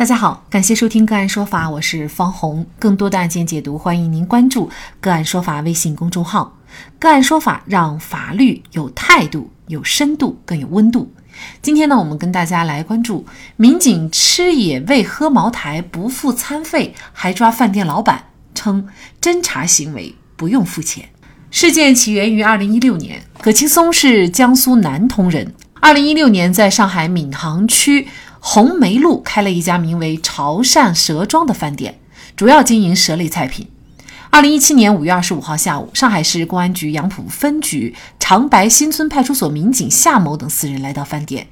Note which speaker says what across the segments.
Speaker 1: 大家好，感谢收听个案说法，我是方红。更多的案件解读，欢迎您关注个案说法微信公众号。个案说法让法律有态度、有深度、更有温度。今天呢，我们跟大家来关注民警吃野味、喝茅台不付餐费，还抓饭店老板，称侦查行为不用付钱。事件起源于二零一六年，葛青松是江苏南通人。二零一六年，在上海闵行区。红梅路开了一家名为“潮汕蛇庄”的饭店，主要经营蛇类菜品。二零一七年五月二十五号下午，上海市公安局杨浦分局长白新村派出所民警夏某等四人来到饭店。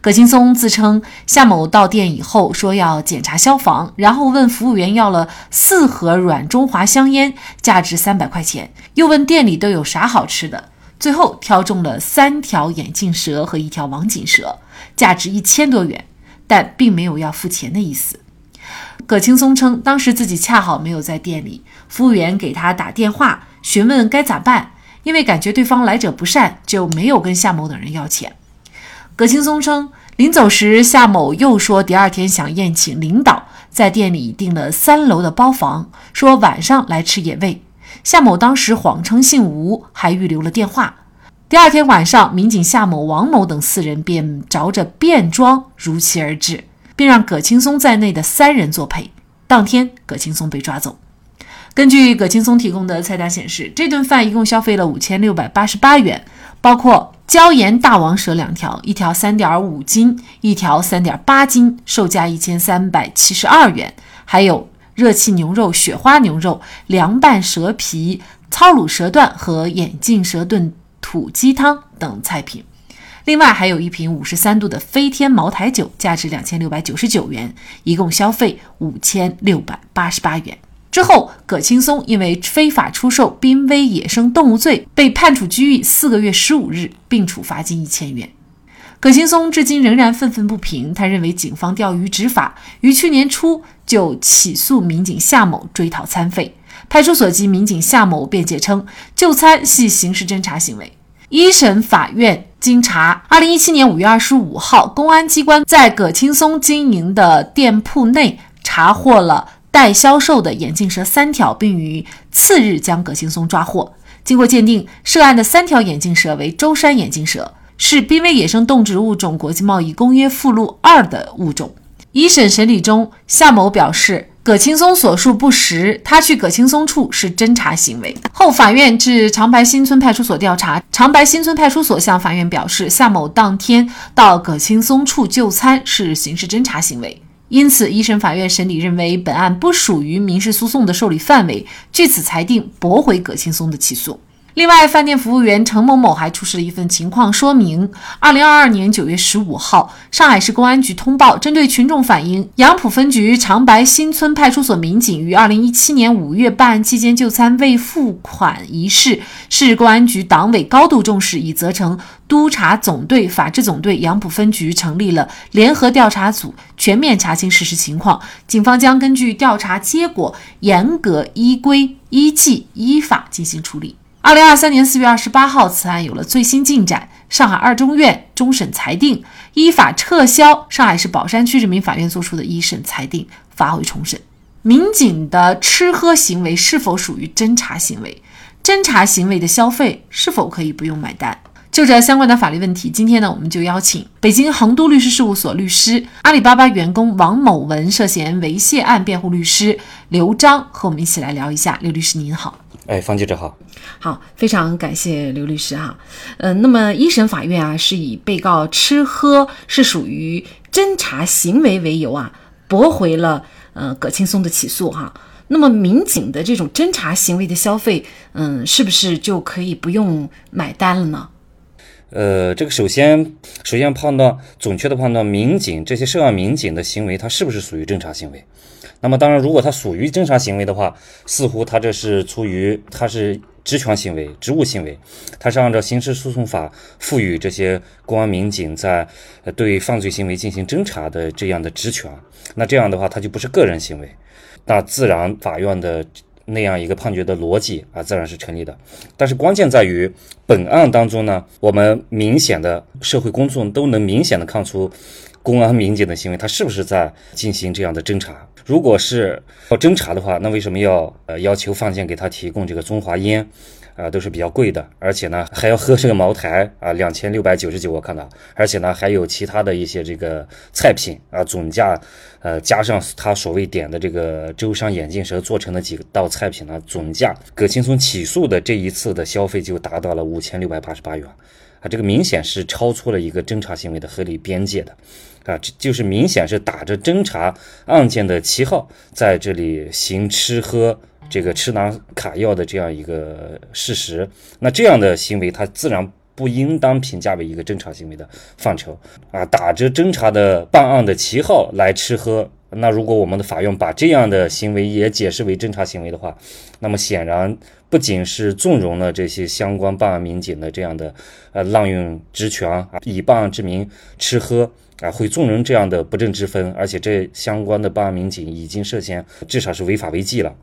Speaker 1: 葛青松自称，夏某到店以后说要检查消防，然后问服务员要了四盒软中华香烟，价值三百块钱，又问店里都有啥好吃的，最后挑中了三条眼镜蛇和一条网锦蛇，价值一千多元。但并没有要付钱的意思。葛青松称，当时自己恰好没有在店里，服务员给他打电话询问该咋办，因为感觉对方来者不善，就没有跟夏某等人要钱。葛青松称，临走时夏某又说第二天想宴请领导，在店里订了三楼的包房，说晚上来吃野味。夏某当时谎称姓吴，还预留了电话。第二天晚上，民警夏某、王某等四人便着着便装如期而至，并让葛青松在内的三人作陪。当天，葛青松被抓走。根据葛青松提供的菜单显示，这顿饭一共消费了五千六百八十八元，包括椒盐大王蛇两条，一条三点五斤，一条三点八斤，售价一千三百七十二元；还有热气牛肉、雪花牛肉、凉拌蛇皮、糙卤蛇段和眼镜蛇炖。土鸡汤等菜品，另外还有一瓶五十三度的飞天茅台酒，价值两千六百九十九元，一共消费五千六百八十八元。之后，葛青松因为非法出售濒危野生动物罪，被判处拘役四个月十五日，并处罚金一千元。葛青松至今仍然愤愤不平，他认为警方钓鱼执法，于去年初就起诉民警夏某追讨餐费。派出所及民警夏某辩解称，就餐系刑事侦查行为。一审法院经查，二零一七年五月二十五号，公安机关在葛青松经营的店铺内查获了待销售的眼镜蛇三条，并于次日将葛青松抓获。经过鉴定，涉案的三条眼镜蛇为舟山眼镜蛇，是濒危野生动植物种国际贸易公约附录二的物种。一审审理中，夏某表示。葛青松所述不实，他去葛青松处是侦查行为。后法院至长白新村派出所调查，长白新村派出所向法院表示，夏某当天到葛青松处就餐是刑事侦查行为，因此一审法院审理认为本案不属于民事诉讼的受理范围，据此裁定驳回葛青松的起诉。另外，饭店服务员程某某还出示了一份情况说明。二零二二年九月十五号，上海市公安局通报，针对群众反映，杨浦分局长白新村派出所民警于二零一七年五月办案期间就餐未付款一事，市公安局党委高度重视，已责成督察总队、法制总队杨浦分局成立了联合调查组，全面查清事实情况。警方将根据调查结果，严格依规依纪依法进行处理。二零二三年四月二十八号，此案有了最新进展。上海二中院终审裁定，依法撤销上海市宝山区人民法院作出的一审裁定，发回重审。民警的吃喝行为是否属于侦查行为？侦查行为的消费是否可以不用买单？就这相关的法律问题，今天呢，我们就邀请北京恒都律师事务所律师、阿里巴巴员工王某文涉嫌猥亵案辩护律师刘章和我们一起来聊一下。刘律师您好。
Speaker 2: 哎，方记者好，
Speaker 1: 好，非常感谢刘律师哈。嗯，那么一审法院啊是以被告吃喝是属于侦查行为为由啊，驳回了呃葛青松的起诉哈。那么民警的这种侦查行为的消费，嗯，是不是就可以不用买单了呢？
Speaker 2: 呃，这个首先首先判断准确的判断民警这些涉案民警的行为，他是不是属于侦查行为？那么当然，如果他属于侦查行为的话，似乎他这是出于他是职权行为、职务行为，他是按照刑事诉讼法赋予这些公安民警在对犯罪行为进行侦查的这样的职权。那这样的话，他就不是个人行为，那自然法院的那样一个判决的逻辑啊，自然是成立的。但是关键在于本案当中呢，我们明显的社会公众都能明显的看出。公安民警的行为，他是不是在进行这样的侦查？如果是要侦查的话，那为什么要呃要求范建给他提供这个中华烟？啊，都是比较贵的，而且呢还要喝这个茅台啊，两千六百九十九我看到，而且呢还有其他的一些这个菜品啊，总价，呃加上他所谓点的这个舟山眼镜蛇做成的几道菜品呢，总价葛青松起诉的这一次的消费就达到了五千六百八十八元，啊，这个明显是超出了一个侦查行为的合理边界的，啊，这就是明显是打着侦查案件的旗号在这里行吃喝。这个吃拿卡要的这样一个事实，那这样的行为，它自然不应当评价为一个侦查行为的范畴啊！打着侦查的办案的旗号来吃喝，那如果我们的法院把这样的行为也解释为侦查行为的话，那么显然不仅是纵容了这些相关办案民警的这样的呃滥用职权啊，以办案之名吃喝啊，会纵容这样的不正之风，而且这相关的办案民警已经涉嫌至少是违法违纪了。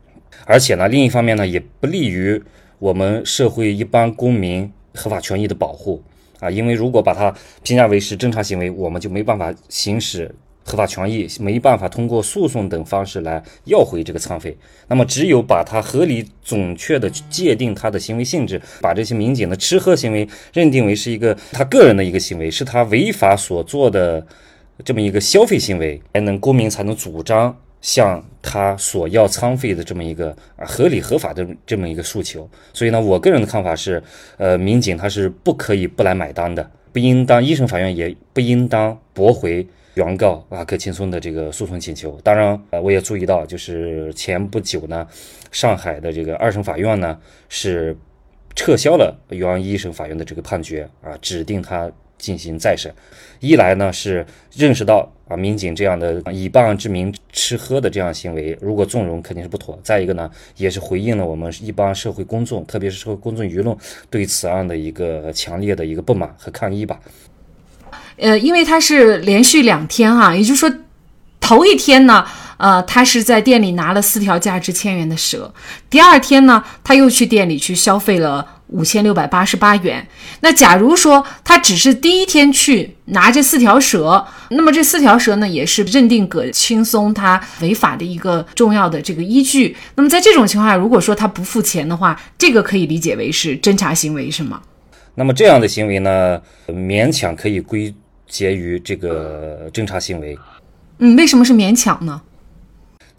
Speaker 2: 而且呢，另一方面呢，也不利于我们社会一般公民合法权益的保护啊。因为如果把它评价为是正常行为，我们就没办法行使合法权益，没办法通过诉讼等方式来要回这个餐费。那么，只有把它合理准确的界定它的行为性质，把这些民警的吃喝行为认定为是一个他个人的一个行为，是他违法所做的这么一个消费行为，才能公民才能主张。向他索要餐费的这么一个啊合理合法的这么一个诉求，所以呢，我个人的看法是，呃，民警他是不可以不来买单的，不应当一审法院也不应当驳回原告啊葛青松的这个诉讼请求。当然，呃，我也注意到，就是前不久呢，上海的这个二审法院呢是撤销了原一审法院的这个判决啊，指定他。进行再审，一来呢是认识到啊民警这样的以办案之名吃喝的这样行为，如果纵容肯定是不妥；再一个呢，也是回应了我们一般社会公众，特别是社会公众舆论对此案的一个强烈的一个不满和抗议吧。
Speaker 1: 呃，因为他是连续两天哈，也就是说头一天呢。呃，他是在店里拿了四条价值千元的蛇。第二天呢，他又去店里去消费了五千六百八十八元。那假如说他只是第一天去拿这四条蛇，那么这四条蛇呢，也是认定葛青松他违法的一个重要的这个依据。那么在这种情况下，如果说他不付钱的话，这个可以理解为是侦查行为，是吗？
Speaker 2: 那么这样的行为呢，勉强可以归结于这个侦查行为。
Speaker 1: 嗯，为什么是勉强呢？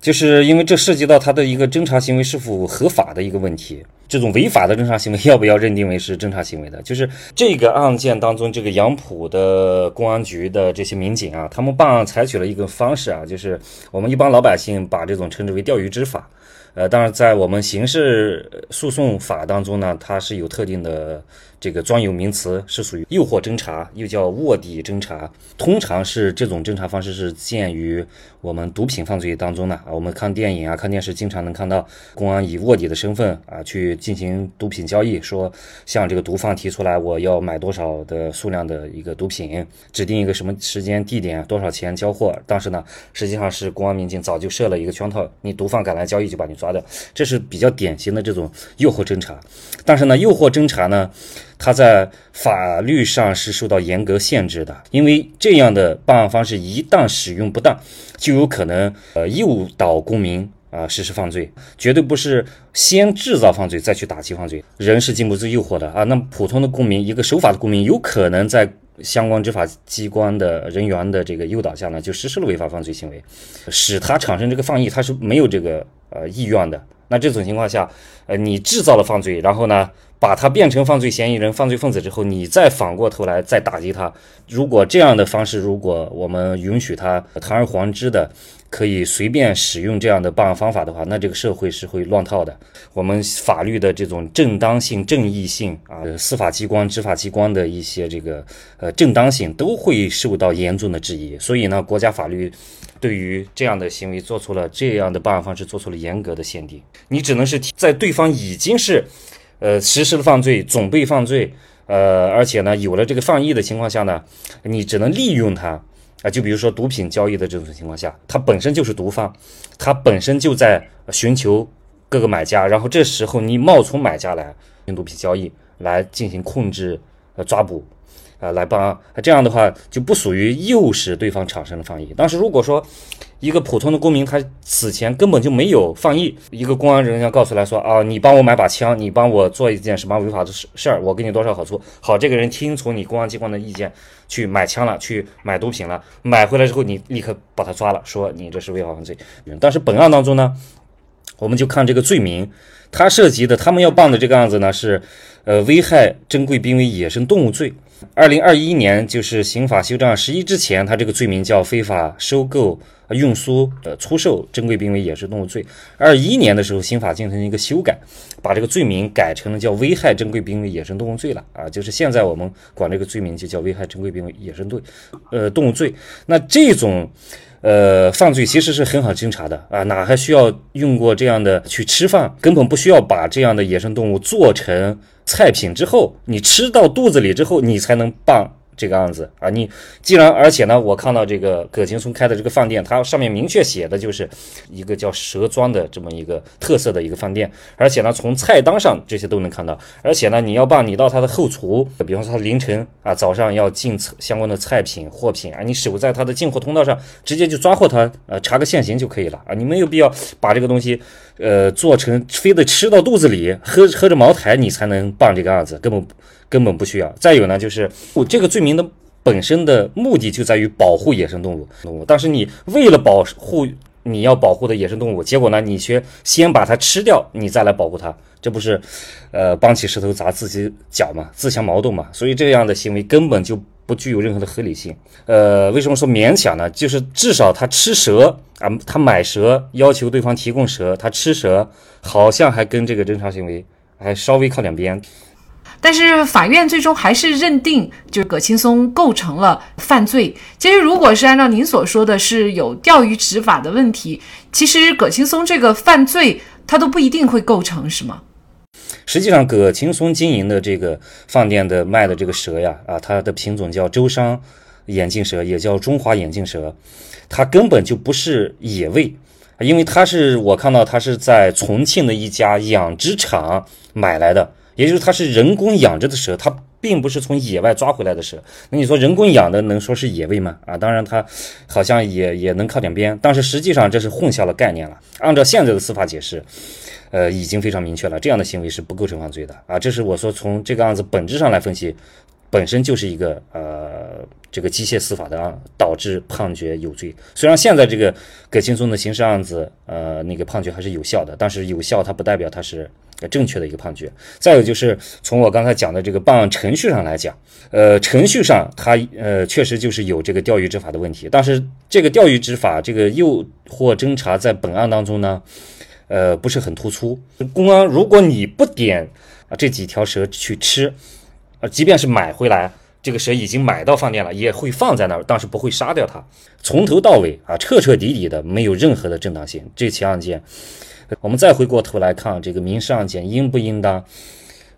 Speaker 2: 就是因为这涉及到他的一个侦查行为是否合法的一个问题，这种违法的侦查行为要不要认定为是侦查行为的？就是这个案件当中，这个杨浦的公安局的这些民警啊，他们办案采取了一个方式啊，就是我们一般老百姓把这种称之为钓鱼执法。呃，当然在我们刑事诉讼法当中呢，它是有特定的。这个专有名词是属于诱惑侦查，又叫卧底侦查。通常是这种侦查方式是见于我们毒品犯罪当中的啊。我们看电影啊、看电视，经常能看到公安以卧底的身份啊去进行毒品交易，说向这个毒贩提出来我要买多少的数量的一个毒品，指定一个什么时间地点，多少钱交货。但是呢，实际上是公安民警早就设了一个圈套，你毒贩敢来交易就把你抓的，这是比较典型的这种诱惑侦查。但是呢，诱惑侦查呢？它在法律上是受到严格限制的，因为这样的办案方式一旦使用不当，就有可能呃诱导公民啊实施犯罪，绝对不是先制造犯罪再去打击犯罪。人是经不住诱惑的啊，那么普通的公民，一个守法的公民，有可能在相关执法机关的人员的这个诱导下呢，就实施了违法犯罪行为，使他产生这个犯意，他是没有这个呃意愿的。那这种情况下，呃，你制造了犯罪，然后呢？把他变成犯罪嫌疑人、犯罪分子之后，你再反过头来再打击他。如果这样的方式，如果我们允许他堂而皇之的可以随便使用这样的办案方法的话，那这个社会是会乱套的。我们法律的这种正当性、正义性啊，司法机关、执法机关的一些这个呃正当性都会受到严重的质疑。所以呢，国家法律对于这样的行为做出了这样的办案方式做出了严格的限定。你只能是在对方已经是。呃，实施了犯罪，准备犯罪，呃，而且呢，有了这个犯意的情况下呢，你只能利用他啊，就比如说毒品交易的这种情况下，他本身就是毒贩，他本身就在寻求各个买家，然后这时候你冒充买家来用毒品交易来进行控制、呃抓捕，啊来帮，这样的话就不属于诱使对方产生了犯意。但是如果说一个普通的公民，他此前根本就没有放逸，一个公安人员告诉他说啊，你帮我买把枪，你帮我做一件什么违法的事事儿，我给你多少好处。好，这个人听从你公安机关的意见去买枪了，去买毒品了，买回来之后你立刻把他抓了，说你这是违法犯罪。但是本案当中呢，我们就看这个罪名，他涉及的他们要办的这个案子呢是，呃，危害珍贵濒危野生动物罪。二零二一年就是刑法修正案十一之前，他这个罪名叫非法收购。运输、呃，出售珍贵濒危野生动物罪。二一年的时候，刑法进行一个修改，把这个罪名改成了叫危害珍贵濒危野生动物罪了啊。就是现在我们管这个罪名就叫危害珍贵濒危野生动呃动物罪。那这种呃犯罪其实是很好侦查的啊，哪还需要用过这样的去吃饭？根本不需要把这样的野生动物做成菜品之后，你吃到肚子里之后，你才能棒。这个案子啊，你既然而且呢，我看到这个葛青松开的这个饭店，它上面明确写的就是一个叫蛇庄的这么一个特色的一个饭店，而且呢，从菜单上这些都能看到，而且呢，你要办，你到他的后厨，比方说他凌晨啊早上要进相关的菜品货品啊，你守在他的进货通道上，直接就抓获他，呃，查个现行就可以了啊，你没有必要把这个东西呃做成非得吃到肚子里，喝喝着茅台你才能办这个案子，根本。根本不需要。再有呢，就是我这个罪名的本身的目的就在于保护野生动物。动物，但是你为了保护你要保护的野生动物，结果呢，你却先把它吃掉，你再来保护它，这不是，呃，搬起石头砸自己脚嘛，自相矛盾嘛。所以这样的行为根本就不具有任何的合理性。呃，为什么说勉强呢？就是至少他吃蛇啊，他买蛇，要求对方提供蛇，他吃蛇，好像还跟这个侦查行为还稍微靠两边。
Speaker 1: 但是法院最终还是认定，就是葛青松构成了犯罪。其实，如果是按照您所说的是有钓鱼执法的问题，其实葛青松这个犯罪他都不一定会构成，是吗？
Speaker 2: 实际上，葛青松经营的这个饭店的卖的这个蛇呀，啊，它的品种叫舟山眼镜蛇，也叫中华眼镜蛇，它根本就不是野味，因为它是我看到它是在重庆的一家养殖场买来的。也就是它是人工养着的蛇，它并不是从野外抓回来的蛇。那你说人工养的能说是野味吗？啊，当然它好像也也能靠点边，但是实际上这是混淆了概念了。按照现在的司法解释，呃，已经非常明确了，这样的行为是不构成犯罪的啊。这是我说从这个案子本质上来分析，本身就是一个呃这个机械司法的案，导致判决有罪。虽然现在这个葛青松的刑事案子，呃，那个判决还是有效的，但是有效它不代表它是。正确的一个判决。再有就是从我刚才讲的这个办案程序上来讲，呃，程序上它呃确实就是有这个钓鱼执法的问题。但是这个钓鱼执法这个诱惑侦查在本案当中呢，呃不是很突出。公安如果你不点啊这几条蛇去吃，啊即便是买回来这个蛇已经买到饭店了，也会放在那儿，但是不会杀掉它。从头到尾啊彻彻底底的没有任何的正当性。这起案件。我们再回过头来看这个民事案件应不应当，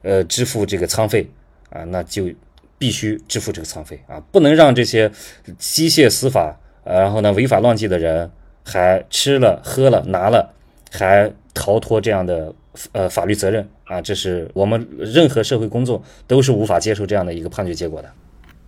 Speaker 2: 呃，支付这个仓费啊？那就必须支付这个仓费啊，不能让这些机械司法，然后呢违法乱纪的人还吃了喝了拿了，还逃脱这样的呃法律责任啊！这是我们任何社会工作都是无法接受这样的一个判决结果的。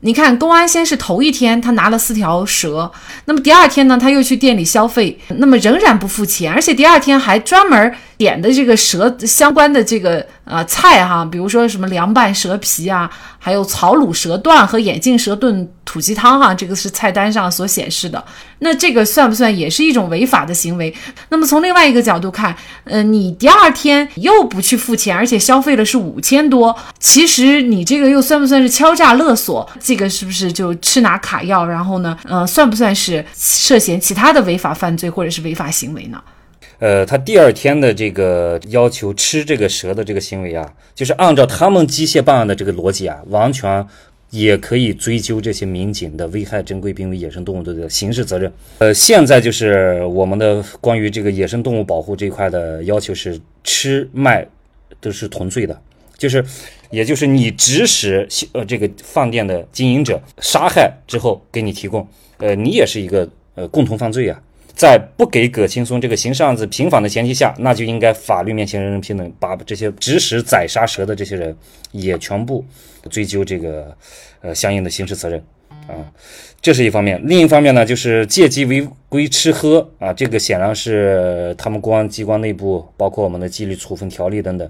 Speaker 1: 你看，公安先是头一天他拿了四条蛇，那么第二天呢，他又去店里消费，那么仍然不付钱，而且第二天还专门点的这个蛇相关的这个呃菜哈，比如说什么凉拌蛇皮啊，还有草卤蛇段和眼镜蛇炖土鸡汤哈，这个是菜单上所显示的。那这个算不算也是一种违法的行为？那么从另外一个角度看，呃，你第二天又不去付钱，而且消费了是五千多，其实你这个又算不算是敲诈勒索？这个是不是就吃拿卡要？然后呢，呃，算不算是涉嫌其他的违法犯罪或者是违法行为呢？
Speaker 2: 呃，他第二天的这个要求吃这个蛇的这个行为啊，就是按照他们机械办案的这个逻辑啊，完全也可以追究这些民警的危害珍贵濒危野生动物的刑事责任。呃，现在就是我们的关于这个野生动物保护这一块的要求是吃卖都是同罪的，就是也就是你指使呃这个饭店的经营者杀害之后给你提供，呃，你也是一个呃共同犯罪呀。在不给葛青松这个刑事案子平反的前提下，那就应该法律面前人人平等，把这些指使宰杀蛇的这些人也全部追究这个呃相应的刑事责任啊，这是一方面。另一方面呢，就是借机违规吃喝啊，这个显然是他们公安机关内部，包括我们的纪律处分条例等等，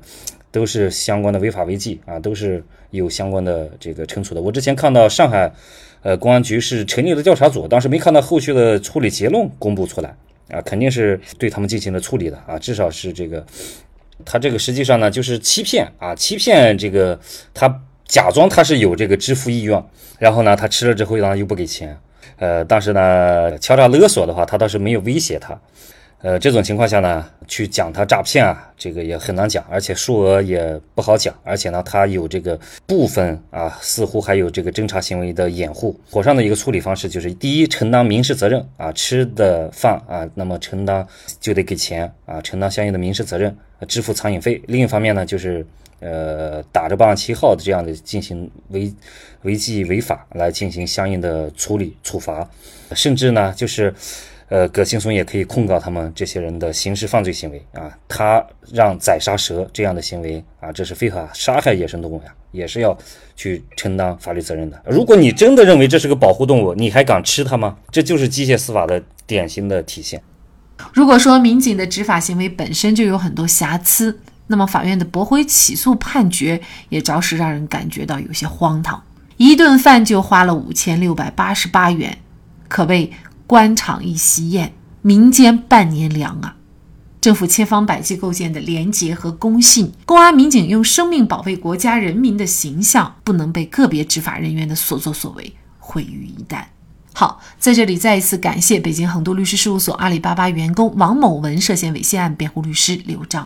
Speaker 2: 都是相关的违法违纪啊，都是有相关的这个惩处的。我之前看到上海。呃，公安局是成立了调查组，当时没看到后续的处理结论公布出来啊，肯定是对他们进行了处理的啊，至少是这个，他这个实际上呢就是欺骗啊，欺骗这个他假装他是有这个支付意愿，然后呢他吃了之后呢又不给钱，呃，但是呢敲诈勒索的话，他倒是没有威胁他。呃，这种情况下呢，去讲他诈骗啊，这个也很难讲，而且数额也不好讲，而且呢，他有这个部分啊，似乎还有这个侦查行为的掩护。妥善的一个处理方式就是：第一，承担民事责任啊，吃的饭啊，那么承担就得给钱啊，承担相应的民事责任，支付餐饮费。另一方面呢，就是呃，打着八万七号的这样的进行违违纪违法来进行相应的处理处罚，甚至呢，就是。呃，葛青松也可以控告他们这些人的刑事犯罪行为啊，他让宰杀蛇这样的行为啊，这是非法杀害野生动物呀，也是要去承担法律责任的。如果你真的认为这是个保护动物，你还敢吃它吗？这就是机械司法的典型的体现。
Speaker 1: 如果说民警的执法行为本身就有很多瑕疵，那么法院的驳回起诉判决也着实让人感觉到有些荒唐。一顿饭就花了五千六百八十八元，可谓。官场一席宴，民间半年粮啊！政府千方百计构建的廉洁和公信，公安民警用生命保卫国家人民的形象，不能被个别执法人员的所作所为毁于一旦。好，在这里再一次感谢北京恒都律师事务所阿里巴巴员工王某文涉嫌猥亵案辩护律师刘章。